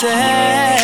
say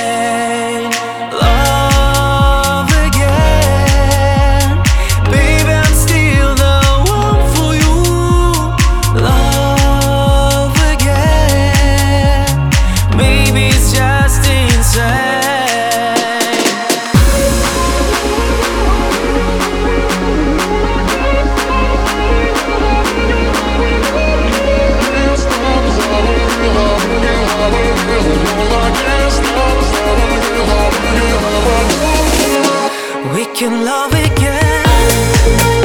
We can love again.